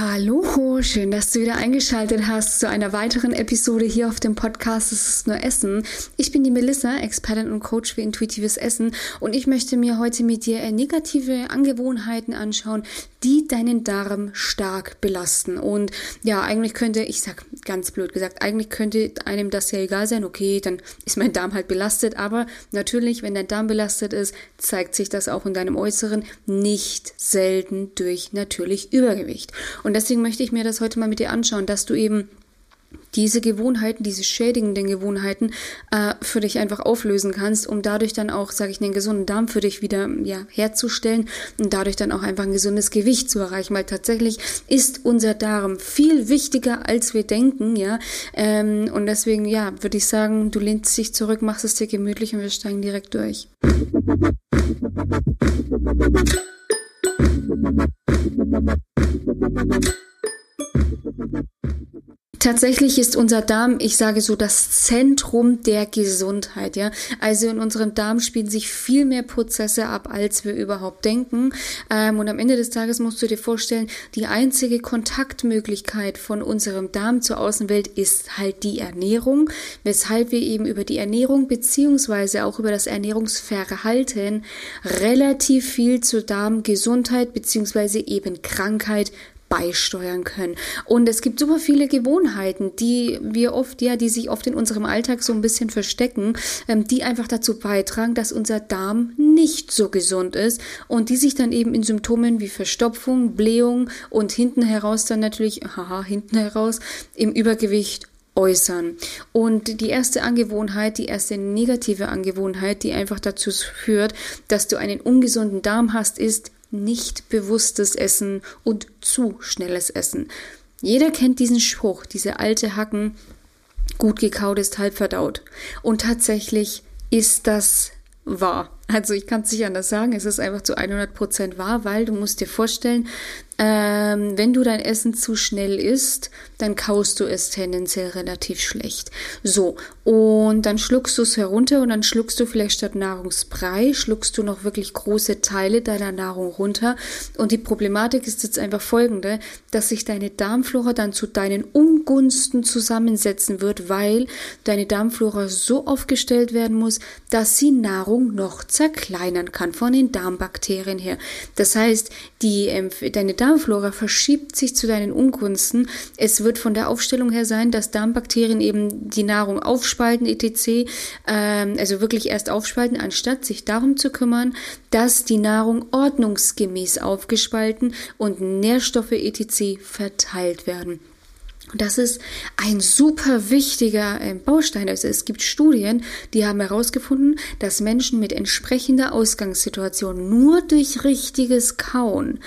Hallo, schön, dass du wieder eingeschaltet hast zu einer weiteren Episode hier auf dem Podcast Es ist nur Essen. Ich bin die Melissa, Expertin und Coach für intuitives Essen und ich möchte mir heute mit dir negative Angewohnheiten anschauen, die deinen Darm stark belasten. Und ja, eigentlich könnte, ich sag ganz blöd gesagt, eigentlich könnte einem das ja egal sein, okay, dann ist mein Darm halt belastet, aber natürlich, wenn dein Darm belastet ist, zeigt sich das auch in deinem Äußeren nicht selten durch natürlich Übergewicht. Und deswegen möchte ich mir das heute mal mit dir anschauen, dass du eben diese Gewohnheiten, diese schädigenden Gewohnheiten äh, für dich einfach auflösen kannst, um dadurch dann auch, sage ich, einen gesunden Darm für dich wieder ja, herzustellen und dadurch dann auch einfach ein gesundes Gewicht zu erreichen, weil tatsächlich ist unser Darm viel wichtiger, als wir denken, ja. Ähm, und deswegen, ja, würde ich sagen, du lehnst dich zurück, machst es dir gemütlich und wir steigen direkt durch. Tatsächlich ist unser Darm, ich sage so, das Zentrum der Gesundheit, ja. Also in unserem Darm spielen sich viel mehr Prozesse ab, als wir überhaupt denken. Ähm, und am Ende des Tages musst du dir vorstellen, die einzige Kontaktmöglichkeit von unserem Darm zur Außenwelt ist halt die Ernährung, weshalb wir eben über die Ernährung beziehungsweise auch über das Ernährungsverhalten relativ viel zur Darmgesundheit beziehungsweise eben Krankheit beisteuern können. Und es gibt super viele Gewohnheiten, die wir oft, ja, die sich oft in unserem Alltag so ein bisschen verstecken, ähm, die einfach dazu beitragen, dass unser Darm nicht so gesund ist und die sich dann eben in Symptomen wie Verstopfung, Blähung und hinten heraus dann natürlich, haha, hinten heraus im Übergewicht äußern. Und die erste Angewohnheit, die erste negative Angewohnheit, die einfach dazu führt, dass du einen ungesunden Darm hast, ist nicht bewusstes Essen und zu schnelles Essen. Jeder kennt diesen Spruch, diese alte Hacken, gut gekaut ist halb verdaut. Und tatsächlich ist das wahr. Also ich kann es nicht anders sagen, es ist einfach zu 100 Prozent wahr, weil du musst dir vorstellen, ähm, wenn du dein Essen zu schnell isst, dann kaust du es tendenziell relativ schlecht. So, und dann schluckst du es herunter und dann schluckst du vielleicht statt Nahrungsbrei, schluckst du noch wirklich große Teile deiner Nahrung runter. Und die Problematik ist jetzt einfach folgende, dass sich deine Darmflora dann zu deinen Ungunsten zusammensetzen wird, weil deine Darmflora so aufgestellt werden muss, dass sie Nahrung noch zerkleinern kann von den Darmbakterien her. Das heißt, die, ähm, deine Darmflora verschiebt sich zu deinen Ungunsten. Es wird von der Aufstellung her sein, dass Darmbakterien eben die Nahrung aufspalten, etc., ähm, also wirklich erst aufspalten, anstatt sich darum zu kümmern, dass die Nahrung ordnungsgemäß aufgespalten und Nährstoffe, etc., verteilt werden. Und das ist ein super wichtiger ähm, Baustein. Also es gibt Studien, die haben herausgefunden, dass Menschen mit entsprechender Ausgangssituation nur durch richtiges Kauen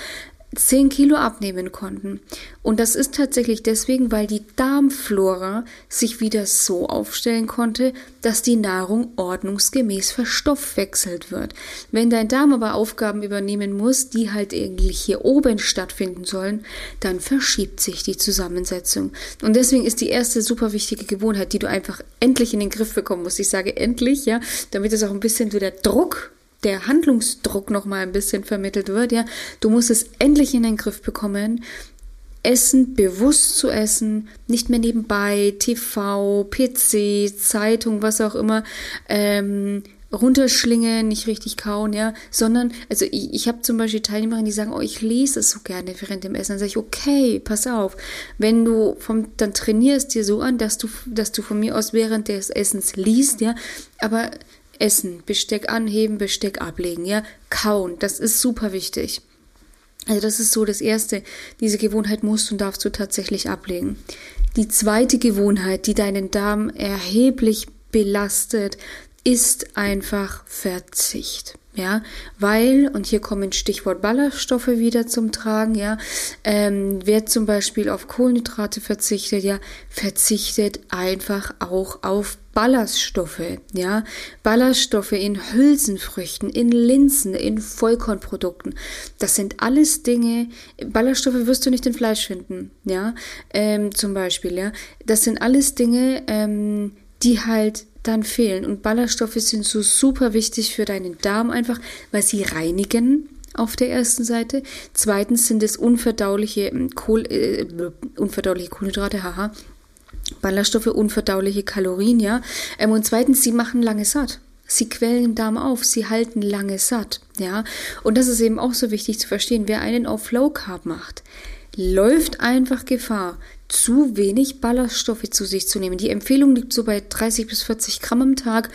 10 Kilo abnehmen konnten. Und das ist tatsächlich deswegen, weil die Darmflora sich wieder so aufstellen konnte, dass die Nahrung ordnungsgemäß verstoffwechselt wird. Wenn dein Darm aber Aufgaben übernehmen muss, die halt eigentlich hier oben stattfinden sollen, dann verschiebt sich die Zusammensetzung. Und deswegen ist die erste super wichtige Gewohnheit, die du einfach endlich in den Griff bekommen musst. Ich sage endlich, ja, damit es auch ein bisschen wieder Druck der Handlungsdruck noch mal ein bisschen vermittelt wird, ja, du musst es endlich in den Griff bekommen, Essen bewusst zu essen, nicht mehr nebenbei TV, PC, Zeitung, was auch immer, ähm, runterschlingen, nicht richtig kauen, ja, sondern, also ich, ich habe zum Beispiel Teilnehmerinnen, die sagen, oh, ich lese es so gerne während dem Essen. Dann sage ich, okay, pass auf, wenn du vom, dann trainierst dir so an, dass du, dass du von mir aus während des Essens liest, ja, aber Essen, Besteck anheben, Besteck ablegen, ja, kauen, das ist super wichtig. Also das ist so das Erste. Diese Gewohnheit musst und darfst du tatsächlich ablegen. Die zweite Gewohnheit, die deinen Darm erheblich belastet, ist einfach Verzicht. Ja, weil, und hier kommen Stichwort Ballaststoffe wieder zum Tragen, ja, ähm, wer zum Beispiel auf Kohlenhydrate verzichtet, ja, verzichtet einfach auch auf Ballaststoffe, ja, Ballaststoffe in Hülsenfrüchten, in Linsen, in Vollkornprodukten. Das sind alles Dinge, Ballaststoffe wirst du nicht in Fleisch finden, ja, ähm, zum Beispiel, ja. Das sind alles Dinge, ähm, die halt dann fehlen. Und Ballaststoffe sind so super wichtig für deinen Darm einfach, weil sie reinigen, auf der ersten Seite. Zweitens sind es unverdauliche, ähm, Kohl, äh, unverdauliche Kohlenhydrate, haha. Ballaststoffe, unverdauliche Kalorien, ja. Ähm, und zweitens, sie machen lange satt. Sie quellen Darm auf, sie halten lange satt, ja. Und das ist eben auch so wichtig zu verstehen. Wer einen auf Low Carb macht, läuft einfach Gefahr, zu wenig Ballaststoffe zu sich zu nehmen. Die Empfehlung liegt so bei 30 bis 40 Gramm am Tag.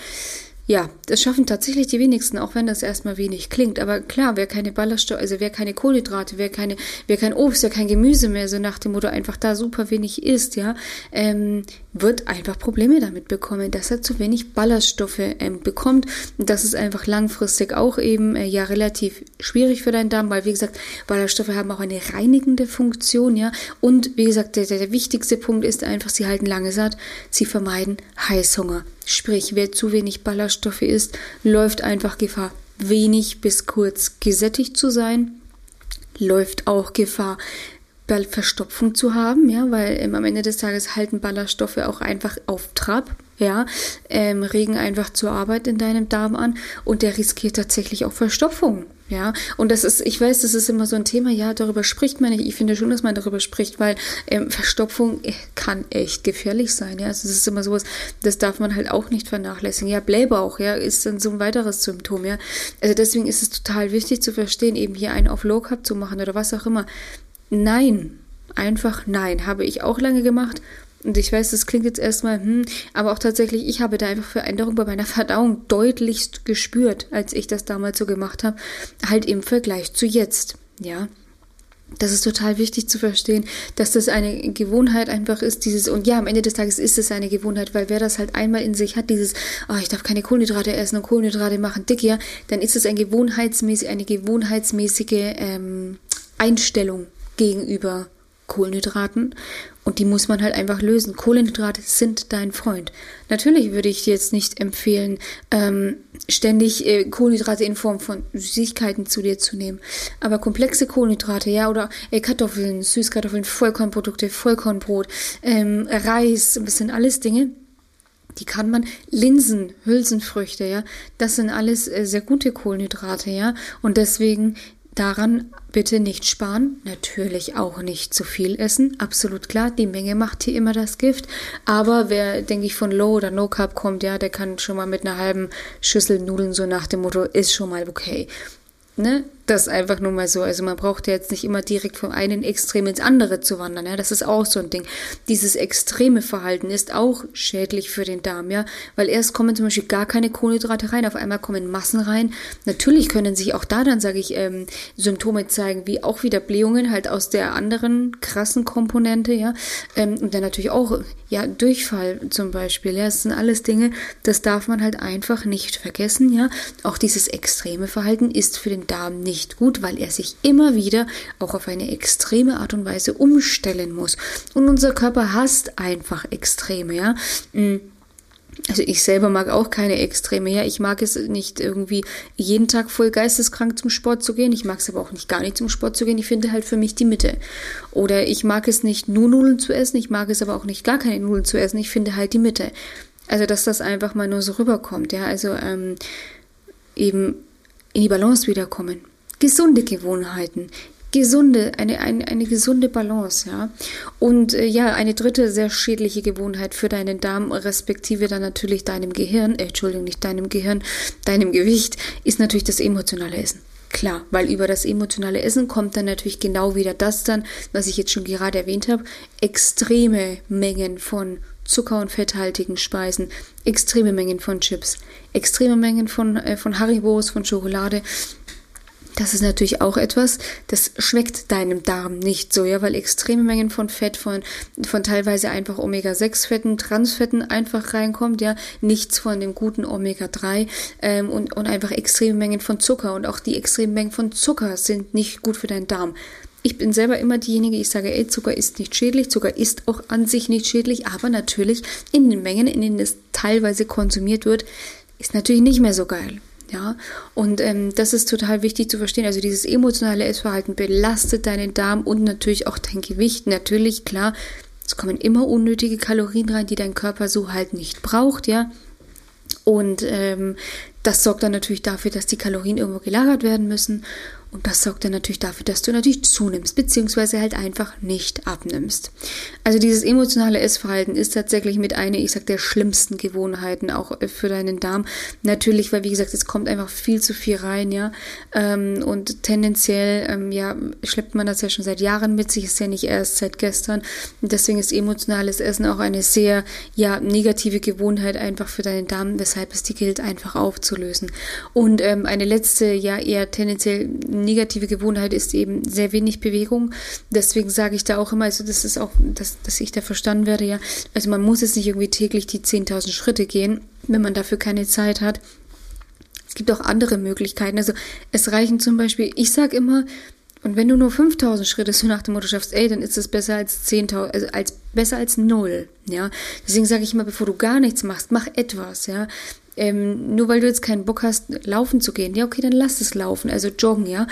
Ja, das schaffen tatsächlich die wenigsten, auch wenn das erstmal wenig klingt. Aber klar, wer keine Ballaststoffe, also wer keine Kohlenhydrate, wer keine, wer kein Obst, wer kein Gemüse mehr, so nach dem Motto einfach da super wenig isst, ja, ähm, wird einfach Probleme damit bekommen, dass er zu wenig Ballaststoffe ähm, bekommt. Und das ist einfach langfristig auch eben äh, ja relativ schwierig für deinen Darm, weil wie gesagt, Ballaststoffe haben auch eine reinigende Funktion, ja. Und wie gesagt, der, der, der wichtigste Punkt ist einfach, sie halten lange satt, sie vermeiden Heißhunger. Sprich, wer zu wenig Ballaststoffe isst, läuft einfach Gefahr, wenig bis kurz gesättigt zu sein, läuft auch Gefahr, Verstopfung zu haben, ja, weil ähm, am Ende des Tages halten Ballaststoffe auch einfach auf Trab, ja, ähm, regen einfach zur Arbeit in deinem Darm an und der riskiert tatsächlich auch Verstopfung, ja, und das ist, ich weiß, das ist immer so ein Thema, ja, darüber spricht man nicht. Ich finde schon, dass man darüber spricht, weil ähm, Verstopfung äh, kann echt gefährlich sein, ja. Also das ist immer sowas, das darf man halt auch nicht vernachlässigen. Ja, Blähbauch, ja, ist dann so ein weiteres Symptom, ja. Also deswegen ist es total wichtig zu verstehen, eben hier einen auf Low Carb zu machen oder was auch immer. Nein, einfach nein, habe ich auch lange gemacht. Und ich weiß, das klingt jetzt erstmal, hm, aber auch tatsächlich, ich habe da einfach Veränderung bei meiner Verdauung deutlichst gespürt, als ich das damals so gemacht habe, halt im Vergleich zu jetzt, ja. Das ist total wichtig zu verstehen, dass das eine Gewohnheit einfach ist, dieses, und ja, am Ende des Tages ist es eine Gewohnheit, weil wer das halt einmal in sich hat, dieses, oh, ich darf keine Kohlenhydrate essen und Kohlenhydrate machen dick, ja, dann ist es ein gewohnheitsmäßig, eine gewohnheitsmäßige ähm, Einstellung gegenüber Kohlenhydraten und die muss man halt einfach lösen. Kohlenhydrate sind dein Freund. Natürlich würde ich dir jetzt nicht empfehlen, ähm, ständig äh, Kohlenhydrate in Form von Süßigkeiten zu dir zu nehmen. Aber komplexe Kohlenhydrate, ja, oder äh, Kartoffeln, Süßkartoffeln, Vollkornprodukte, Vollkornbrot, ähm, Reis, das sind alles Dinge, die kann man Linsen, Hülsenfrüchte, ja, das sind alles äh, sehr gute Kohlenhydrate, ja, und deswegen Daran bitte nicht sparen, natürlich auch nicht zu viel essen, absolut klar, die Menge macht hier immer das Gift, aber wer, denke ich, von Low oder No Carb kommt, ja, der kann schon mal mit einer halben Schüssel Nudeln so nach dem Motto, ist schon mal okay. Ne? Das einfach nur mal so. Also man braucht ja jetzt nicht immer direkt vom einen Extrem ins andere zu wandern. Ja, das ist auch so ein Ding. Dieses extreme Verhalten ist auch schädlich für den Darm, ja, weil erst kommen zum Beispiel gar keine Kohlenhydrate rein, auf einmal kommen Massen rein. Natürlich können sich auch da dann, sage ich, ähm, Symptome zeigen, wie auch wieder Blähungen halt aus der anderen krassen Komponente, ja, ähm, und dann natürlich auch ja Durchfall zum Beispiel. Ja, das sind alles Dinge, das darf man halt einfach nicht vergessen, ja. Auch dieses extreme Verhalten ist für den Darm nicht nicht gut, weil er sich immer wieder auch auf eine extreme Art und Weise umstellen muss. Und unser Körper hasst einfach Extreme, ja. Mm. Also ich selber mag auch keine Extreme, ja. Ich mag es nicht irgendwie jeden Tag voll geisteskrank zum Sport zu gehen. Ich mag es aber auch nicht gar nicht zum Sport zu gehen. Ich finde halt für mich die Mitte. Oder ich mag es nicht nur Nudeln zu essen. Ich mag es aber auch nicht gar keine Nudeln zu essen. Ich finde halt die Mitte. Also dass das einfach mal nur so rüberkommt, ja. Also ähm, eben in die Balance wiederkommen gesunde Gewohnheiten, gesunde, eine, eine, eine gesunde Balance, ja. Und äh, ja, eine dritte sehr schädliche Gewohnheit für deinen Darm, respektive dann natürlich deinem Gehirn, äh, Entschuldigung, nicht deinem Gehirn, deinem Gewicht, ist natürlich das emotionale Essen. Klar, weil über das emotionale Essen kommt dann natürlich genau wieder das dann, was ich jetzt schon gerade erwähnt habe, extreme Mengen von Zucker- und fetthaltigen Speisen, extreme Mengen von Chips, extreme Mengen von, äh, von Haribos, von Schokolade das ist natürlich auch etwas, das schmeckt deinem Darm nicht so, ja, weil extreme Mengen von Fett, von, von teilweise einfach Omega-6-Fetten, Transfetten einfach reinkommt, ja, nichts von dem guten Omega-3 ähm, und, und einfach extreme Mengen von Zucker und auch die extremen Mengen von Zucker sind nicht gut für deinen Darm. Ich bin selber immer diejenige, ich sage, ey, Zucker ist nicht schädlich, Zucker ist auch an sich nicht schädlich, aber natürlich in den Mengen, in denen es teilweise konsumiert wird, ist natürlich nicht mehr so geil. Ja, und ähm, das ist total wichtig zu verstehen. Also dieses emotionale Essverhalten belastet deinen Darm und natürlich auch dein Gewicht. Natürlich, klar, es kommen immer unnötige Kalorien rein, die dein Körper so halt nicht braucht, ja. Und ähm, das sorgt dann natürlich dafür, dass die Kalorien irgendwo gelagert werden müssen. Und das sorgt dann natürlich dafür, dass du natürlich zunimmst, beziehungsweise halt einfach nicht abnimmst. Also dieses emotionale Essverhalten ist tatsächlich mit einer, ich sag, der schlimmsten Gewohnheiten auch äh, für deinen Darm. Natürlich, weil wie gesagt, es kommt einfach viel zu viel rein, ja. Ähm, und tendenziell, ähm, ja, schleppt man das ja schon seit Jahren mit sich, ist ja nicht erst seit gestern. Und deswegen ist emotionales Essen auch eine sehr, ja, negative Gewohnheit einfach für deinen Darm, weshalb es die gilt, einfach aufzulösen. Und ähm, eine letzte, ja, eher tendenziell negative Gewohnheit ist eben sehr wenig Bewegung. Deswegen sage ich da auch immer, also das ist auch, dass, dass ich da verstanden werde, ja. Also man muss jetzt nicht irgendwie täglich die 10.000 Schritte gehen, wenn man dafür keine Zeit hat. Es gibt auch andere Möglichkeiten. Also es reichen zum Beispiel, ich sage immer, und wenn du nur 5000 Schritte so nach dem Motto schaffst, ey, dann ist es besser als 10.000, also als, besser als null, ja. Deswegen sage ich immer, bevor du gar nichts machst, mach etwas, ja ähm, nur weil du jetzt keinen Bock hast, laufen zu gehen, ja, okay, dann lass es laufen, also joggen, ja.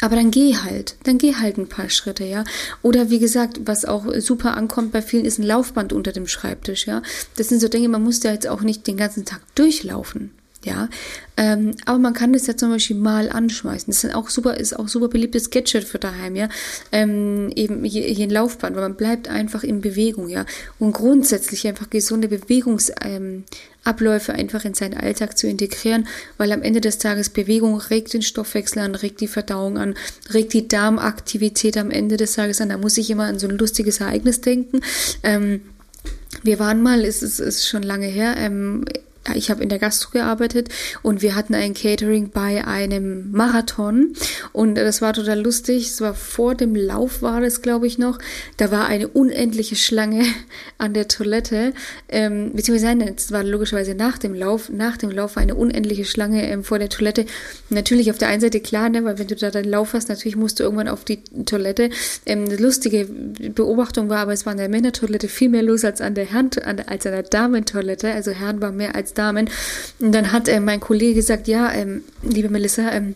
Aber dann geh halt, dann geh halt ein paar Schritte, ja. Oder wie gesagt, was auch super ankommt bei vielen, ist ein Laufband unter dem Schreibtisch, ja. Das sind so Dinge, man muss ja jetzt auch nicht den ganzen Tag durchlaufen, ja. Ähm, aber man kann das ja zum Beispiel mal anschmeißen. Das ist auch super, ist auch super beliebtes Gadget für daheim, ja. Ähm, eben hier, hier ein Laufband, weil man bleibt einfach in Bewegung, ja. Und grundsätzlich einfach gesunde Bewegungsabläufe ähm, einfach in seinen Alltag zu integrieren, weil am Ende des Tages Bewegung regt den Stoffwechsel an, regt die Verdauung an, regt die Darmaktivität am Ende des Tages an. Da muss ich immer an so ein lustiges Ereignis denken. Ähm, wir waren mal, es ist, ist schon lange her, ähm, ich habe in der Gastro gearbeitet und wir hatten ein Catering bei einem Marathon und das war total lustig. Es war vor dem Lauf war das, glaube ich, noch. Da war eine unendliche Schlange an der Toilette, ähm, beziehungsweise es war logischerweise nach dem Lauf. Nach dem Lauf war eine unendliche Schlange ähm, vor der Toilette. Natürlich auf der einen Seite klar, ne, weil wenn du da deinen Lauf hast, natürlich musst du irgendwann auf die Toilette. Ähm, eine lustige Beobachtung war, aber es war an der Männertoilette viel mehr los als an der Herren, als an der Damentoilette. Also Herren war mehr als Damen. Und dann hat äh, mein Kollege gesagt, ja, ähm, liebe Melissa, ähm,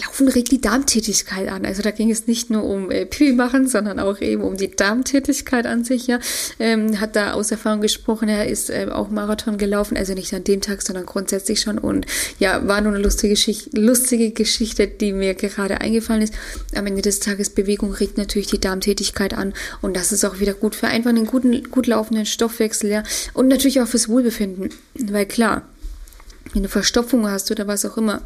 Laufen regt die Darmtätigkeit an. Also da ging es nicht nur um äh, Pipi machen, sondern auch eben um die Darmtätigkeit an sich. Ja, ähm, hat da aus Erfahrung gesprochen. Er ist äh, auch Marathon gelaufen, also nicht an dem Tag, sondern grundsätzlich schon. Und ja, war nur eine lustige, Geschichte, lustige Geschichte, die mir gerade eingefallen ist. Am Ende des Tages Bewegung regt natürlich die Darmtätigkeit an und das ist auch wieder gut für einfach einen guten, gut laufenden Stoffwechsel, ja, und natürlich auch fürs Wohlbefinden, weil klar du Verstopfung hast oder was auch immer,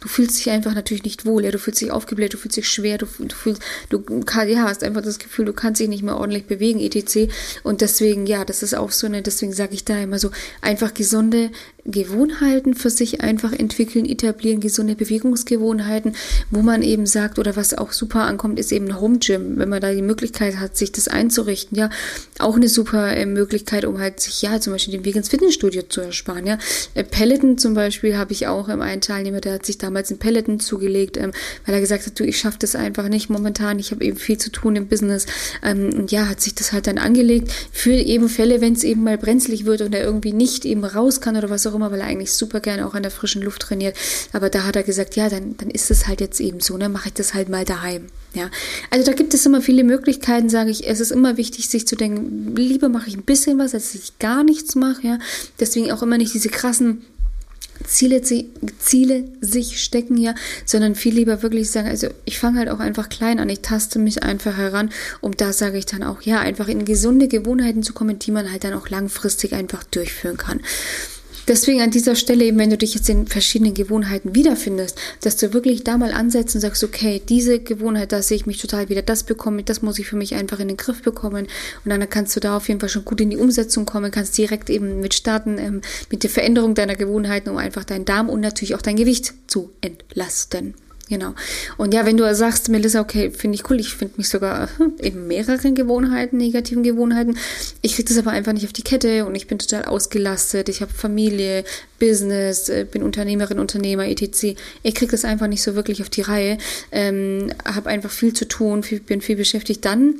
du fühlst dich einfach natürlich nicht wohl, ja, du fühlst dich aufgebläht, du fühlst dich schwer, du, du fühlst, du ja, hast einfach das Gefühl, du kannst dich nicht mehr ordentlich bewegen, etc. Und deswegen, ja, das ist auch so eine, deswegen sage ich da immer so, einfach gesunde Gewohnheiten für sich einfach entwickeln, etablieren, gesunde Bewegungsgewohnheiten, wo man eben sagt, oder was auch super ankommt, ist eben ein Home Gym, wenn man da die Möglichkeit hat, sich das einzurichten, ja, auch eine super äh, Möglichkeit, um halt sich, ja, zum Beispiel den Weg ins Fitnessstudio zu ersparen, ja. Äh, Peloton zum Beispiel habe ich auch ähm, einen Teilnehmer, der hat sich damals ein Peloton zugelegt, ähm, weil er gesagt hat, du, ich schaffe das einfach nicht momentan, ich habe eben viel zu tun im Business, ähm, ja, hat sich das halt dann angelegt. Für eben Fälle, wenn es eben mal brenzlig wird und er irgendwie nicht eben raus kann oder was auch immer, weil er eigentlich super gerne auch an der frischen Luft trainiert. Aber da hat er gesagt, ja, dann, dann ist es halt jetzt eben so, ne, mache ich das halt mal daheim. Ja, also da gibt es immer viele Möglichkeiten, sage ich. Es ist immer wichtig, sich zu denken, lieber mache ich ein bisschen was, als ich gar nichts mache. Ja, deswegen auch immer nicht diese krassen Ziele, Ziele sich stecken, ja, sondern viel lieber wirklich sagen, also ich fange halt auch einfach klein an, ich taste mich einfach heran und da sage ich dann auch, ja, einfach in gesunde Gewohnheiten zu kommen, die man halt dann auch langfristig einfach durchführen kann. Deswegen an dieser Stelle eben, wenn du dich jetzt in verschiedenen Gewohnheiten wiederfindest, dass du wirklich da mal ansetzt und sagst, okay, diese Gewohnheit, da sehe ich mich total wieder, das bekomme, das muss ich für mich einfach in den Griff bekommen. Und dann kannst du da auf jeden Fall schon gut in die Umsetzung kommen, kannst direkt eben mit starten, ähm, mit der Veränderung deiner Gewohnheiten, um einfach deinen Darm und natürlich auch dein Gewicht zu entlasten. Genau. Und ja, wenn du sagst, Melissa, okay, finde ich cool, ich finde mich sogar in mehreren Gewohnheiten, negativen Gewohnheiten. Ich kriege das aber einfach nicht auf die Kette und ich bin total ausgelastet. Ich habe Familie, Business, äh, bin Unternehmerin, Unternehmer, etc. Ich kriege das einfach nicht so wirklich auf die Reihe. Ähm, habe einfach viel zu tun, viel, bin viel beschäftigt. Dann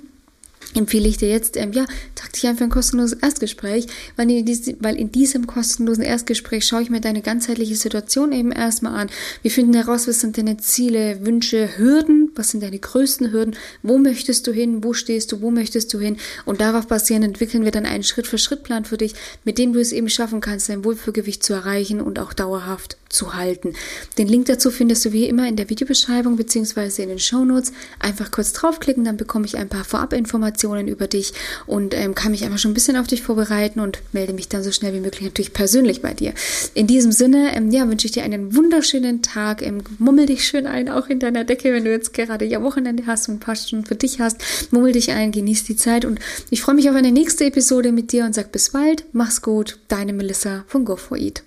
empfehle ich dir jetzt, ähm, ja, trag dich einfach ein kostenloses Erstgespräch, weil in, diesem, weil in diesem kostenlosen Erstgespräch schaue ich mir deine ganzheitliche Situation eben erstmal an. Wir finden heraus, was sind deine Ziele, Wünsche, Hürden, was sind deine größten Hürden, wo möchtest du hin, wo stehst du, wo möchtest du hin? Und darauf basierend entwickeln wir dann einen Schritt-für-Schritt-Plan für dich, mit dem du es eben schaffen kannst, dein Wohlfühlgewicht zu erreichen und auch dauerhaft zu halten. Den Link dazu findest du wie immer in der Videobeschreibung bzw. in den Shownotes. Einfach kurz draufklicken, dann bekomme ich ein paar Vorabinformationen über dich und ähm, kann mich einfach schon ein bisschen auf dich vorbereiten und melde mich dann so schnell wie möglich natürlich persönlich bei dir. In diesem Sinne, ähm, ja, wünsche ich dir einen wunderschönen Tag. Ähm, mummel dich schön ein, auch in deiner Decke, wenn du jetzt gerade ja Wochenende hast und ein paar Stunden für dich hast. Mummel dich ein, genieß die Zeit und ich freue mich auf eine nächste Episode mit dir und sag bis bald. Mach's gut. Deine Melissa von Go for Eat.